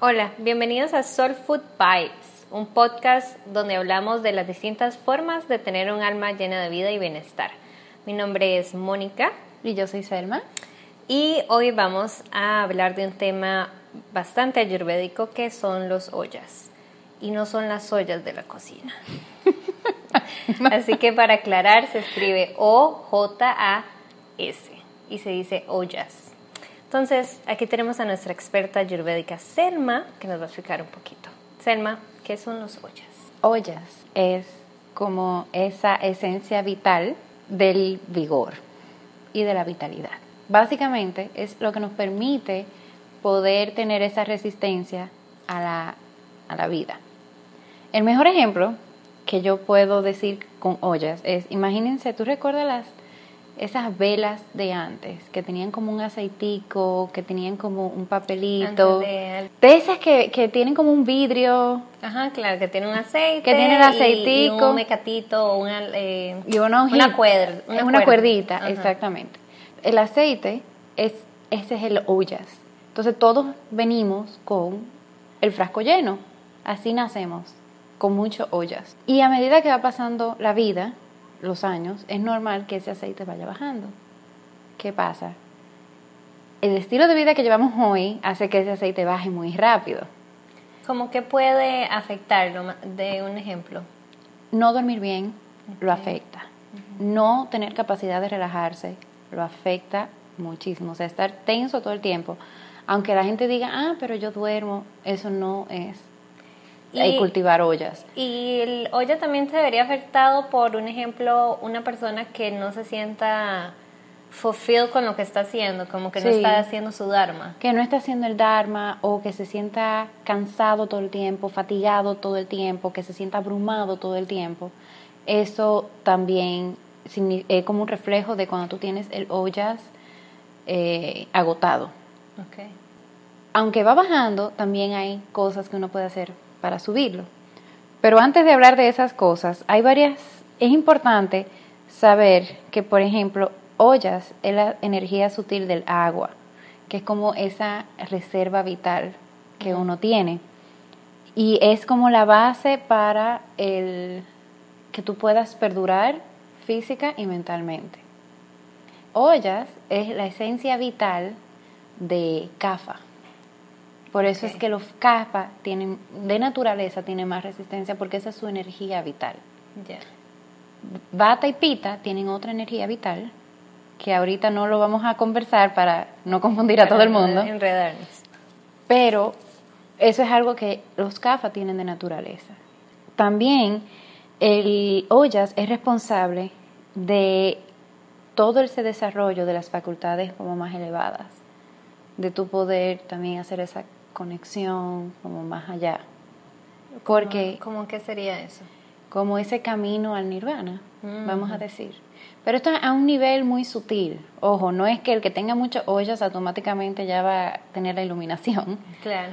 Hola, bienvenidos a Soul Food Vibes, un podcast donde hablamos de las distintas formas de tener un alma llena de vida y bienestar. Mi nombre es Mónica. Y yo soy Selma. Y hoy vamos a hablar de un tema bastante ayurvédico que son los ollas. Y no son las ollas de la cocina. Así que para aclarar se escribe O-J-A-S y se dice ollas. Entonces, aquí tenemos a nuestra experta ayurvédica Selma, que nos va a explicar un poquito. Selma, ¿qué son los ollas? Ollas es como esa esencia vital del vigor y de la vitalidad. Básicamente es lo que nos permite poder tener esa resistencia a la, a la vida. El mejor ejemplo que yo puedo decir con ollas es, imagínense, ¿tú recuerdas las esas velas de antes, que tenían como un aceitico, que tenían como un papelito. De, esas que, que, tienen como un vidrio. Ajá, claro, que tienen un aceite. Que tienen el aceitico. Y, un mecatito, una, eh, y una, una, cuerda, una, cuerdita, exactamente. El aceite, es, ese es el ollas. Entonces todos venimos con el frasco lleno. Así nacemos, con muchas ollas. Y a medida que va pasando la vida, los años, es normal que ese aceite vaya bajando. ¿Qué pasa? El estilo de vida que llevamos hoy hace que ese aceite baje muy rápido. ¿Cómo que puede afectarlo? De un ejemplo. No dormir bien lo afecta. No tener capacidad de relajarse lo afecta muchísimo. O sea, estar tenso todo el tiempo. Aunque la gente diga, ah, pero yo duermo, eso no es y, cultivar ollas. Y el olla también se vería afectado por, un ejemplo, una persona que no se sienta fulfilled con lo que está haciendo, como que no está haciendo su dharma. Que no está haciendo el dharma o que se sienta cansado todo el tiempo, fatigado todo el tiempo, que se sienta abrumado todo el tiempo. Eso también es como un reflejo de cuando tú tienes el ollas eh, agotado. Okay. Aunque va bajando, también hay cosas que uno puede hacer para subirlo. Pero antes de hablar de esas cosas, hay varias, es importante saber que, por ejemplo, ollas es la energía sutil del agua, que es como esa reserva vital que uno tiene. Y es como la base para el que tú puedas perdurar física y mentalmente. Ollas es la esencia vital de Kafa, por eso es que los capas tienen, de naturaleza tienen más resistencia porque esa es su energía vital. Bata y pita tienen otra energía vital que ahorita no lo vamos a conversar para no confundir a todo el mundo. Enredarnos. Pero eso es algo que los CAFA tienen de naturaleza. También el ollas es responsable de todo ese desarrollo de las facultades como más elevadas, de tu poder también hacer esa conexión, como más allá. Porque, ¿Cómo qué sería eso? Como ese camino al nirvana, vamos a decir. Pero esto es a un nivel muy sutil. Ojo, no es que el que tenga muchas ollas automáticamente ya va a tener la iluminación. Claro.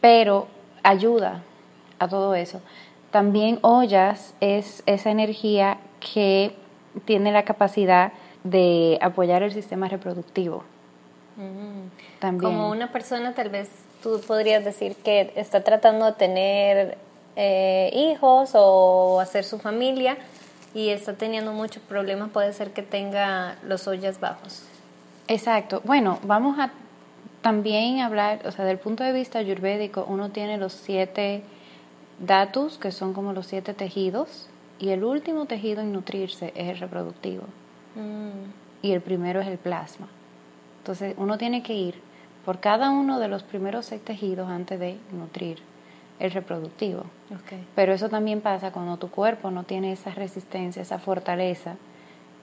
Pero ayuda a todo eso. También ollas es esa energía que tiene la capacidad de apoyar el sistema reproductivo. También. Como una persona tal vez tú podrías decir que está tratando de tener eh, hijos o hacer su familia y está teniendo muchos problemas, puede ser que tenga los ollas bajos. Exacto. Bueno, vamos a también hablar, o sea, del punto de vista ayurvédico, uno tiene los siete datos, que son como los siete tejidos, y el último tejido en nutrirse es el reproductivo. Mm. Y el primero es el plasma. Entonces, uno tiene que ir por cada uno de los primeros seis tejidos antes de nutrir el reproductivo. Pero eso también pasa cuando tu cuerpo no tiene esa resistencia, esa fortaleza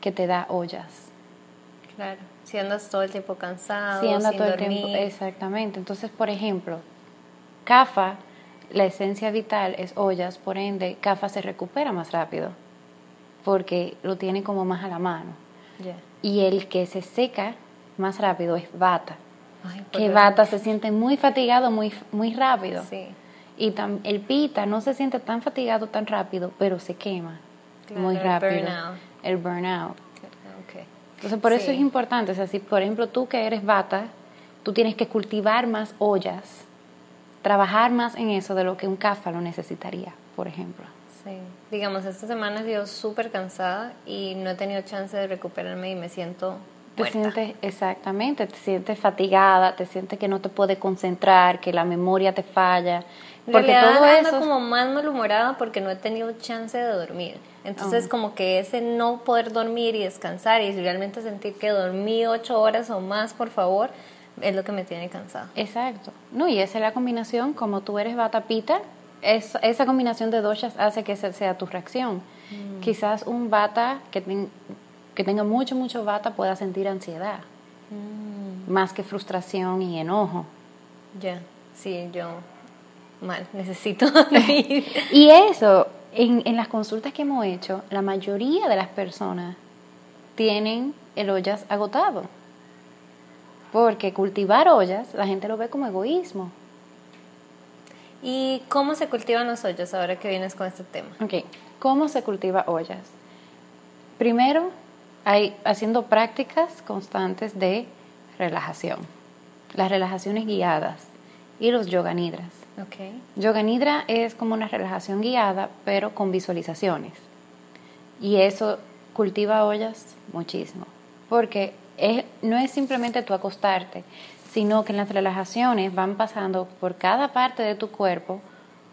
que te da ollas. Claro, si andas todo el tiempo cansado, si andas todo el tiempo, exactamente. Entonces, por ejemplo, CAFA, la esencia vital es ollas, por ende, CAFA se recupera más rápido porque lo tiene como más a la mano. Y el que se seca más rápido es bata que bata se siente muy fatigado muy, muy rápido. Sí. Y el pita no se siente tan fatigado tan rápido, pero se quema muy rápido. El burnout. El burnout. Entonces, por eso es importante. O sea, si por ejemplo tú que eres bata, tú tienes que cultivar más ollas, trabajar más en eso de lo que un CAFA lo necesitaría, por ejemplo. Sí, digamos, esta semana he sido súper cansada y no he tenido chance de recuperarme y me siento te sientes, exactamente, te sientes fatigada, te sientes que no te puedes concentrar, que la memoria te falla. porque todo eso. como más malhumorada porque no he tenido chance de dormir. Entonces, ah. como que ese no poder dormir y descansar y realmente sentir que dormí ocho horas o más, por favor, es lo que me tiene cansada. Exacto. No, y esa es la combinación, como tú eres batapita, es, esa combinación de doshas hace que esa sea tu reacción. Mm. Quizás un bata que que tenga mucho, mucho bata pueda sentir ansiedad, mm. más que frustración y enojo. Ya, sí, yo mal, necesito. y eso, en, en las consultas que hemos hecho, la mayoría de las personas tienen el ollas agotado. Porque cultivar ollas, la gente lo ve como egoísmo. ¿Y cómo se cultivan los ollas ahora que vienes con este tema? Ok, ¿cómo se cultiva ollas? Primero, hay, haciendo prácticas constantes de relajación, las relajaciones guiadas y los yoga nidras. Okay. Yoga nidra es como una relajación guiada, pero con visualizaciones. Y eso cultiva ollas muchísimo, porque no es simplemente tu acostarte, sino que en las relajaciones van pasando por cada parte de tu cuerpo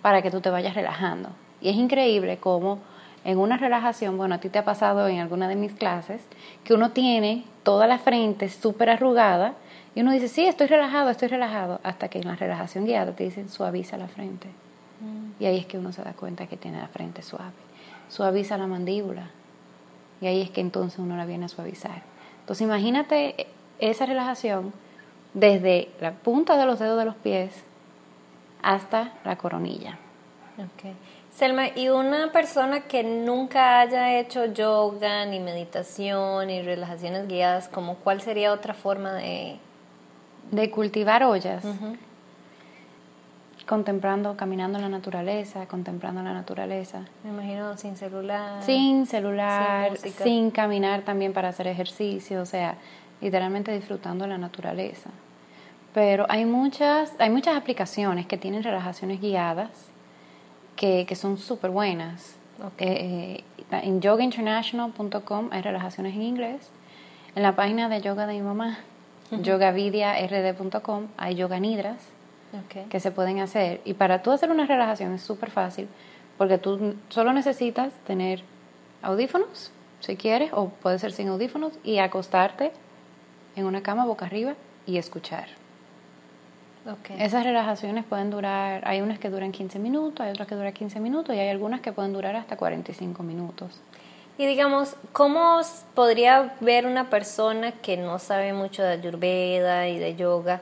para que tú te vayas relajando. Y es increíble cómo en una relajación, bueno, a ti te ha pasado en alguna de mis clases, que uno tiene toda la frente súper arrugada y uno dice, sí, estoy relajado, estoy relajado, hasta que en la relajación guiada te dicen, suaviza la frente. Mm. Y ahí es que uno se da cuenta que tiene la frente suave. Suaviza la mandíbula. Y ahí es que entonces uno la viene a suavizar. Entonces imagínate esa relajación desde la punta de los dedos de los pies hasta la coronilla. Okay. Selma, ¿y una persona que nunca haya hecho yoga, ni meditación, ni relajaciones guiadas, como cuál sería otra forma de... De cultivar ollas. Contemplando, caminando en la naturaleza, contemplando la naturaleza. Me imagino sin celular. Sin celular, sin, sin caminar también para hacer ejercicio, o sea, literalmente disfrutando la naturaleza. Pero hay muchas, hay muchas aplicaciones que tienen relajaciones guiadas que, que son súper buenas. Eh, eh, en yogainternational.com hay relajaciones en inglés. En la página de yoga de mi mamá, yogavidiard.com, hay yoga nidras que se pueden hacer. Y para tú hacer una relajación es súper fácil porque tú solo necesitas tener audífonos, si quieres, o puede ser sin audífonos, y acostarte en una cama boca arriba y escuchar. Esas relajaciones pueden durar, hay unas que duran 15 minutos, hay otras que duran 15 minutos y hay algunas que pueden durar hasta 45 minutos. Y digamos, ¿cómo podría ver una persona que no sabe mucho de ayurveda y de yoga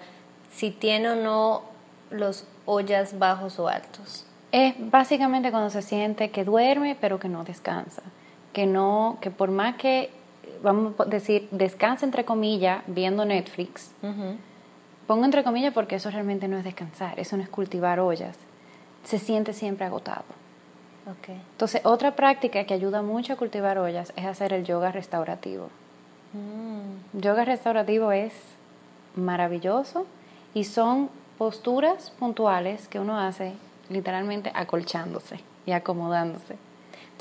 si tiene o no los ollas bajos o altos? Es básicamente cuando se siente que duerme pero que no descansa, que no, que por más que vamos a decir descansa entre comillas viendo Netflix, Pongo entre comillas porque eso realmente no es descansar, eso no es cultivar ollas. Se siente siempre agotado. Okay. Entonces, otra práctica que ayuda mucho a cultivar ollas es hacer el yoga restaurativo. Mm. Yoga restaurativo es maravilloso y son posturas puntuales que uno hace literalmente acolchándose y acomodándose.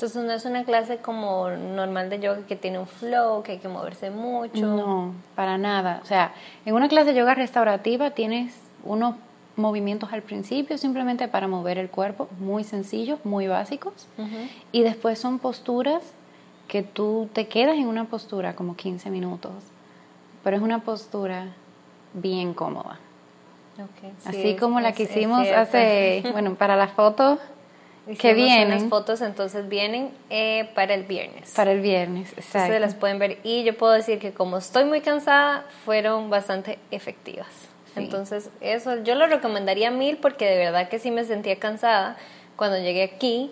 Entonces no es una clase como normal de yoga que tiene un flow, que hay que moverse mucho. No, para nada. O sea, en una clase de yoga restaurativa tienes unos movimientos al principio simplemente para mover el cuerpo, muy sencillos, muy básicos. Y después son posturas que tú te quedas en una postura como 15 minutos, pero es una postura bien cómoda. Así como la que hicimos hace, bueno, para las fotos que vienen. Las fotos entonces vienen eh, para el viernes. Para el viernes, exacto. Ustedes las pueden ver y yo puedo decir que como estoy muy cansada, fueron bastante efectivas. Entonces, eso yo lo recomendaría mil porque de verdad que sí me sentía cansada cuando llegué aquí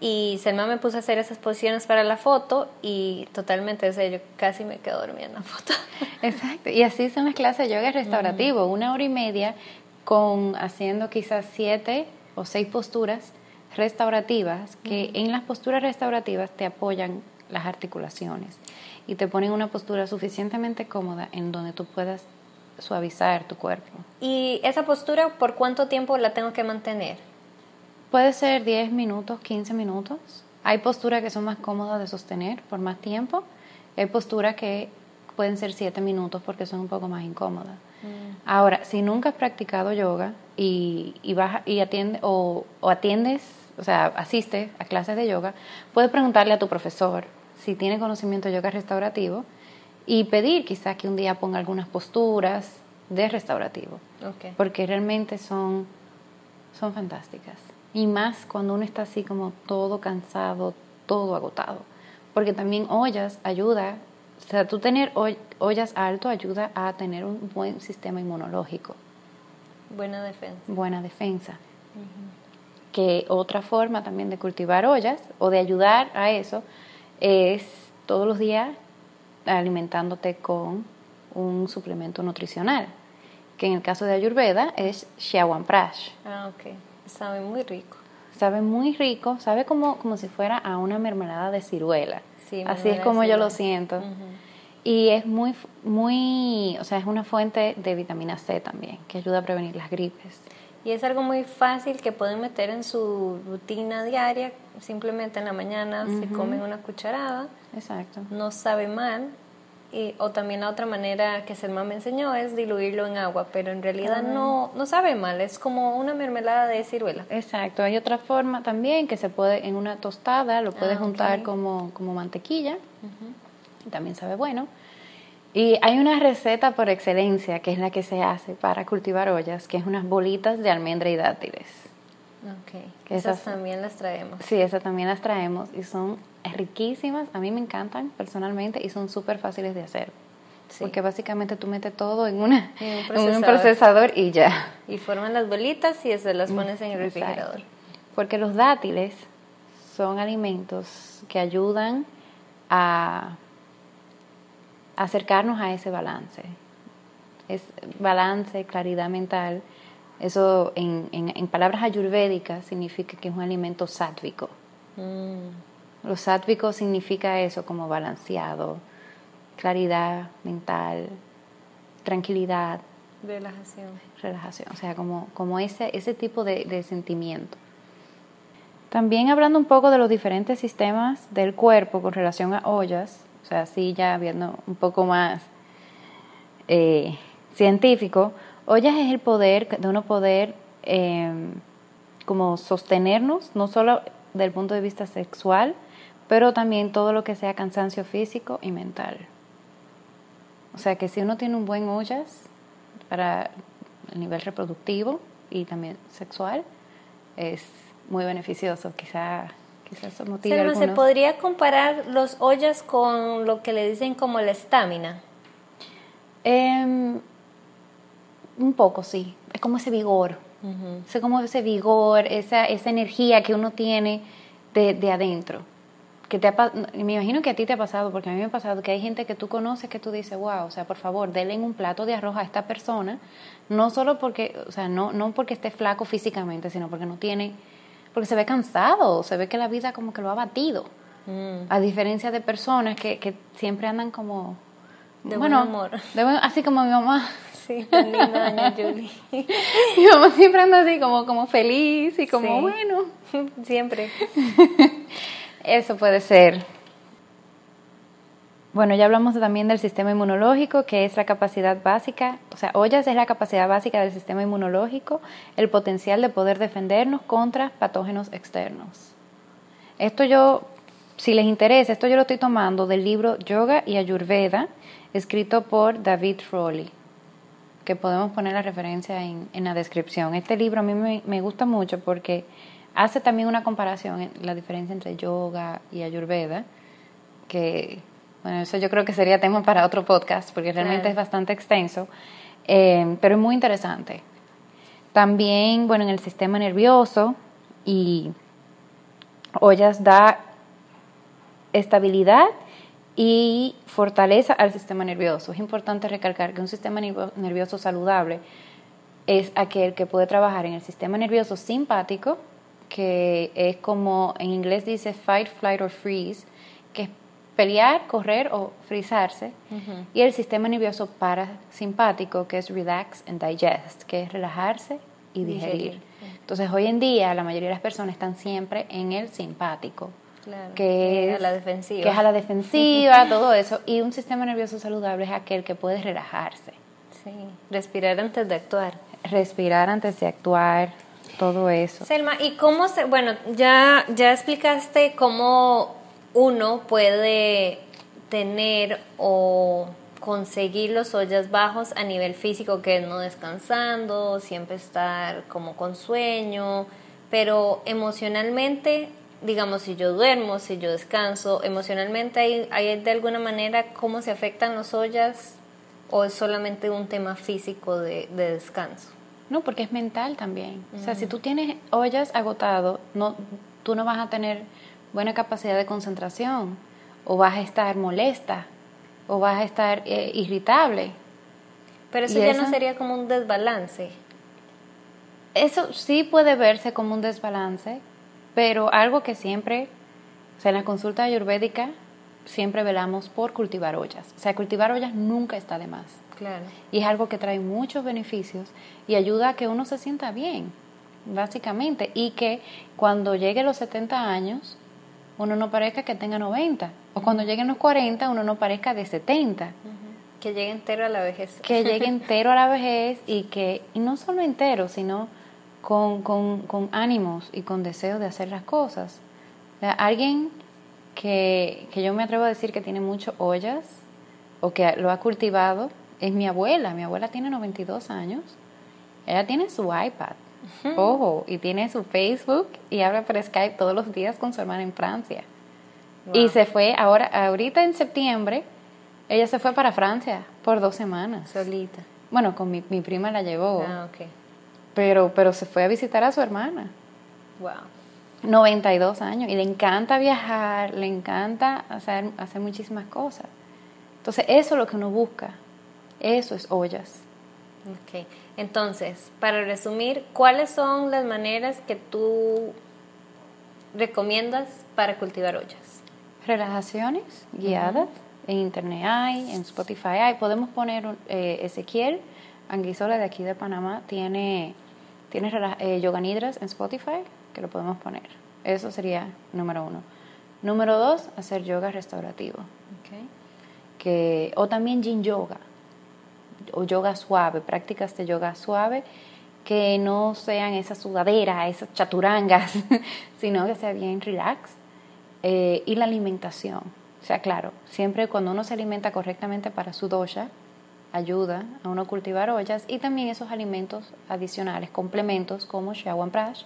y Selma me puso a hacer esas posiciones para la foto y totalmente, o sea, yo casi me quedo dormida en la foto. Exacto, y así son las clases de yoga restaurativo, una hora y media con haciendo quizás siete o seis posturas restaurativas que en las posturas restaurativas te apoyan las articulaciones y te ponen una postura suficientemente cómoda en donde tú puedas suavizar tu cuerpo. ¿Y esa postura por cuánto tiempo la tengo que mantener? Puede ser 10 minutos, 15 minutos. Hay posturas que son más cómodas de sostener por más tiempo. Hay posturas que pueden ser 7 minutos porque son un poco más incómodas. Mm. Ahora, si nunca has practicado yoga y, y, vas, y atiende, o, o atiendes, o sea, asistes a clases de yoga, puedes preguntarle a tu profesor si tiene conocimiento de yoga restaurativo y pedir quizás que un día ponga algunas posturas de restaurativo, porque realmente son, son fantásticas. Y más cuando uno está así como todo cansado, todo agotado, porque también ollas ayuda, o sea, tú tener ollas alto ayuda a tener un buen sistema inmunológico. Buena defensa. Buena defensa. Que otra forma también de cultivar ollas o de ayudar a eso es todos los días alimentándote con un suplemento nutricional, que en el caso de Ayurveda es Prash. Ah, ok. Sabe muy rico. Sabe muy rico, sabe como, como si fuera a una mermelada de ciruela. Sí, Así es como yo lo siento. Y es muy, muy, o sea, es una fuente de vitamina C también, que ayuda a prevenir las gripes. Y es algo muy fácil que pueden meter en su rutina diaria, simplemente en la mañana si comen una cucharada. Exacto. No sabe mal. Y, o también la otra manera que Selma me enseñó es diluirlo en agua, pero en realidad no, no sabe mal, es como una mermelada de ciruela. Exacto, hay otra forma también que se puede en una tostada, lo puedes ah, juntar como, como mantequilla, también sabe bueno. Y hay una receta por excelencia que es la que se hace para cultivar ollas, que es unas bolitas de almendra y dátiles. Ok, esas, también las traemos. Sí, esas también las traemos y son riquísimas, a mí me encantan personalmente y son súper fáciles de hacer. Porque básicamente tú metes todo en, una, un procesador y ya. Y forman las bolitas y se las pones en el refrigerador. Porque los dátiles son alimentos que ayudan a acercarnos a ese balance. Es balance, claridad mental. Eso en, en, palabras ayurvédicas significa que es un alimento sátvico. Mm. Lo sátvico significa eso como balanceado, claridad mental, tranquilidad. Relajación. Relajación, o sea, como, como ese, ese tipo de, de sentimiento. También hablando un poco de los diferentes sistemas del cuerpo con relación a ollas, o sea, así ya viendo un poco más eh, científico, ollas es el poder de uno poder em, como sostenernos, no solo del punto de vista sexual, pero también todo lo que sea cansancio físico y mental. O sea que si uno tiene un buen ollas para el nivel reproductivo y también sexual, es muy beneficioso. Quizá ¿se podría comparar los ollas con lo que le dicen como la estamina? Em, un poco, sí. Es como ese vigor. Es como ese vigor, esa, esa energía que uno tiene de, de adentro. Que te me imagino que a ti te ha pasado, porque a mí me ha pasado que hay gente que tú conoces que tú dices, wow, o sea, por favor, denle un plato de arroz a esta persona, no solo porque, o sea, no, no porque esté flaco físicamente, sino porque no tiene porque se ve cansado, se ve que la vida como que lo ha batido. Mm. A diferencia de personas que, que siempre andan como... De buen amor. así como mi mamá. Sí, linda doña Julie. mi mamá siempre anda así como, como feliz y como bueno. Siempre. Eso puede ser bueno, ya hablamos también del sistema inmunológico, que es la capacidad básica, o sea, ollas es la capacidad básica del sistema inmunológico, el potencial de poder defendernos contra patógenos externos. Esto yo, si les interesa, esto yo lo estoy tomando del libro Yoga y Ayurveda, escrito por David Frawley, que podemos poner la referencia en, la descripción. Este libro a mí me, me gusta mucho porque hace también una comparación, en la diferencia entre yoga y Ayurveda, que bueno, eso yo creo que sería tema para otro podcast porque realmente es bastante extenso, eh, pero es muy interesante. También, bueno, en el sistema nervioso y ollas da estabilidad y fortaleza al sistema nervioso. Es importante recalcar que un sistema nervioso saludable es aquel que puede trabajar en el sistema nervioso simpático, que es como en inglés dice fight, flight or freeze, que es pelear, correr o frizarse. Y el sistema nervioso parasimpático, que es relax and digest, que es relajarse y digerir. Entonces, hoy en día, la mayoría de las personas están siempre en el simpático. que, es a la defensiva. Que es a la defensiva, todo eso. Y un sistema nervioso saludable es aquel que puede relajarse. Sí, respirar antes de actuar. Respirar antes de actuar, todo eso. Selma, ¿y cómo se, bueno, ya, ya explicaste cómo uno puede tener o conseguir los ollas bajos a nivel físico, que es no descansando, siempre estar como con sueño, pero emocionalmente, digamos, si yo duermo, si yo descanso, emocionalmente hay, hay de alguna manera cómo se afectan los ollas o es solamente un tema físico de, descanso. No, porque es mental también. O sea, si tú tienes ollas agotado, no, tú no vas a tener buena capacidad de concentración o vas a estar molesta o vas a estar eh, irritable. Pero eso ya no sería como un desbalance. Eso sí puede verse como un desbalance, pero algo que siempre, o sea, en la consulta ayurvédica siempre velamos por cultivar ollas. O sea, cultivar ollas nunca está de más. Claro. Y es algo que trae muchos beneficios y ayuda a que uno se sienta bien, básicamente, y que cuando llegue a los 70 años, uno no parezca que tenga 90, o cuando lleguen los 40, uno no parezca de 70. Que llegue entero a la vejez. Que llegue entero a la vejez y que, y no solo entero, sino con, con, con ánimos y con deseo de hacer las cosas. alguien que, que yo me atrevo a decir que tiene muchas ollas o que lo ha cultivado es mi abuela. Mi abuela tiene 92 años. Ella tiene su iPad Ojo, y tiene su Facebook y habla por Skype todos los días con su hermana en Francia. Y se fue ahora, ahorita en septiembre, ella se fue para Francia por dos semanas. Solita. Bueno, con mi, mi prima la llevó. Ah, ok. Pero, pero se fue a visitar a su hermana. Wow. 92 años y le encanta viajar, le encanta hacer, hacer muchísimas cosas. Entonces, eso es lo que uno busca. Eso es ollas. Ok. Entonces, para resumir, ¿cuáles son las maneras que tú recomiendas para cultivar ollas? Relajaciones guiadas. En internet hay, en Spotify hay. Podemos poner eh, Ezequiel Anguizola de aquí de Panamá. Tiene, tiene eh, yoga nidras en Spotify que lo podemos poner. Eso sería número uno. Número dos, hacer yoga restaurativo. Okay. Que, o también yin yoga o yoga suave, prácticas de yoga suave que no sean esas sudaderas, esas chaturangas, sino que sea bien relax. Eh, y la alimentación. O sea, claro, siempre cuando uno se alimenta correctamente para su dosha, ayuda a uno a cultivar ollas y también esos alimentos adicionales, complementos como Prash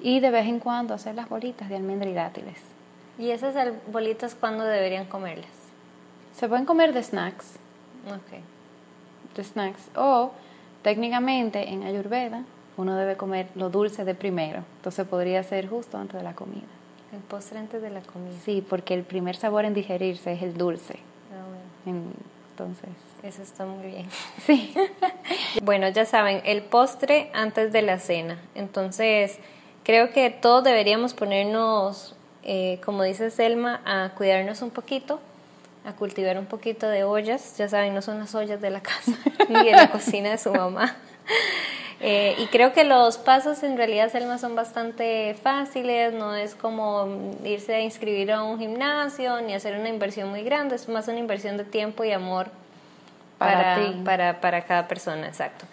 y de vez en cuando hacer las bolitas de almendra y dátiles. ¿Y esas bolitas cuándo deberían comerlas? Se pueden comer de snacks. Okay de snacks. O técnicamente en Ayurveda uno debe comer lo dulce de primero. Entonces podría ser justo antes de la comida. El postre antes de la comida. Sí, porque el primer sabor en digerirse es el dulce. Ah, bueno. entonces. Eso está muy bien. Sí. bueno, ya saben, el postre antes de la cena. Entonces, creo que todos deberíamos ponernos, eh, como dice Selma, a cuidarnos un poquito a cultivar un poquito de ollas. Ya saben, no son las ollas de la casa ni de la cocina de su mamá. Eh, y creo que los pasos en realidad, Selma, son bastante fáciles, no es como irse a inscribir a un gimnasio ni hacer una inversión muy grande, es más una inversión de tiempo y amor para, para, para, cada persona, exacto.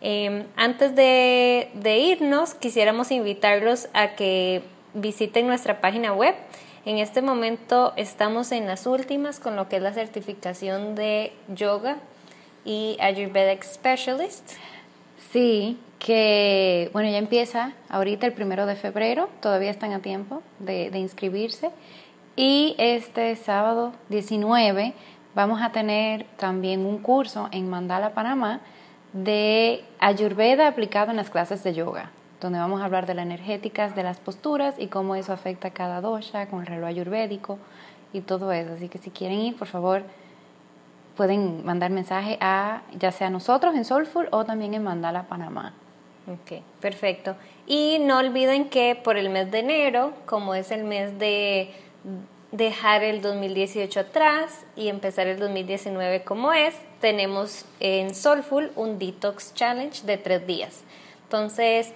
Eh, antes de, de irnos, quisiéramos invitarlos a que visiten nuestra página web en este momento estamos en las últimas con lo que es la certificación de yoga y Ayurvedic Specialist. Sí, que bueno, ya empieza ahorita el primero de febrero, todavía están a tiempo de, de inscribirse. Y este sábado 19 vamos a tener también un curso en Mandala, Panamá, de Ayurveda aplicado en las clases de yoga donde vamos a hablar de las energéticas, de las posturas y cómo eso afecta a cada dosha con el reloj ayurvédico y todo eso. Así que si quieren ir, por favor, pueden mandar mensaje a ya sea nosotros en Soulful o también en Mandala Panamá. Ok, perfecto. Y no olviden que por el mes de enero, como es el mes de dejar el 2018 atrás y empezar el 2019 como es, tenemos en Soulful un Detox Challenge de tres días. Entonces,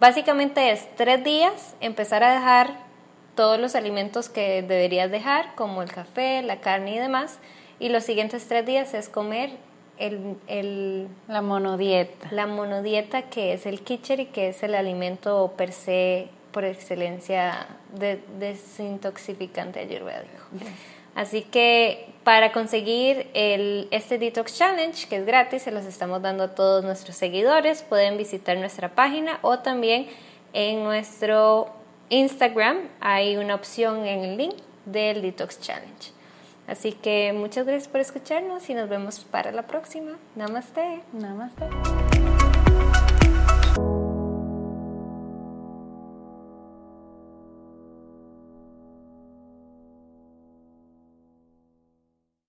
básicamente es tres días empezar a dejar todos los alimentos que deberías dejar, como el café, la carne y demás. Y los siguientes tres días es comer el, la monodieta. La monodieta que es el kitchen y que es el alimento per se por excelencia de, desintoxicante ayurvédico. Así que para conseguir el, este Detox Challenge, que es gratis, se los estamos dando a todos nuestros seguidores, pueden visitar nuestra página o también en nuestro Instagram hay una opción en el link del Detox Challenge. Así que muchas gracias por escucharnos y nos vemos para la próxima. Namaste. Namaste.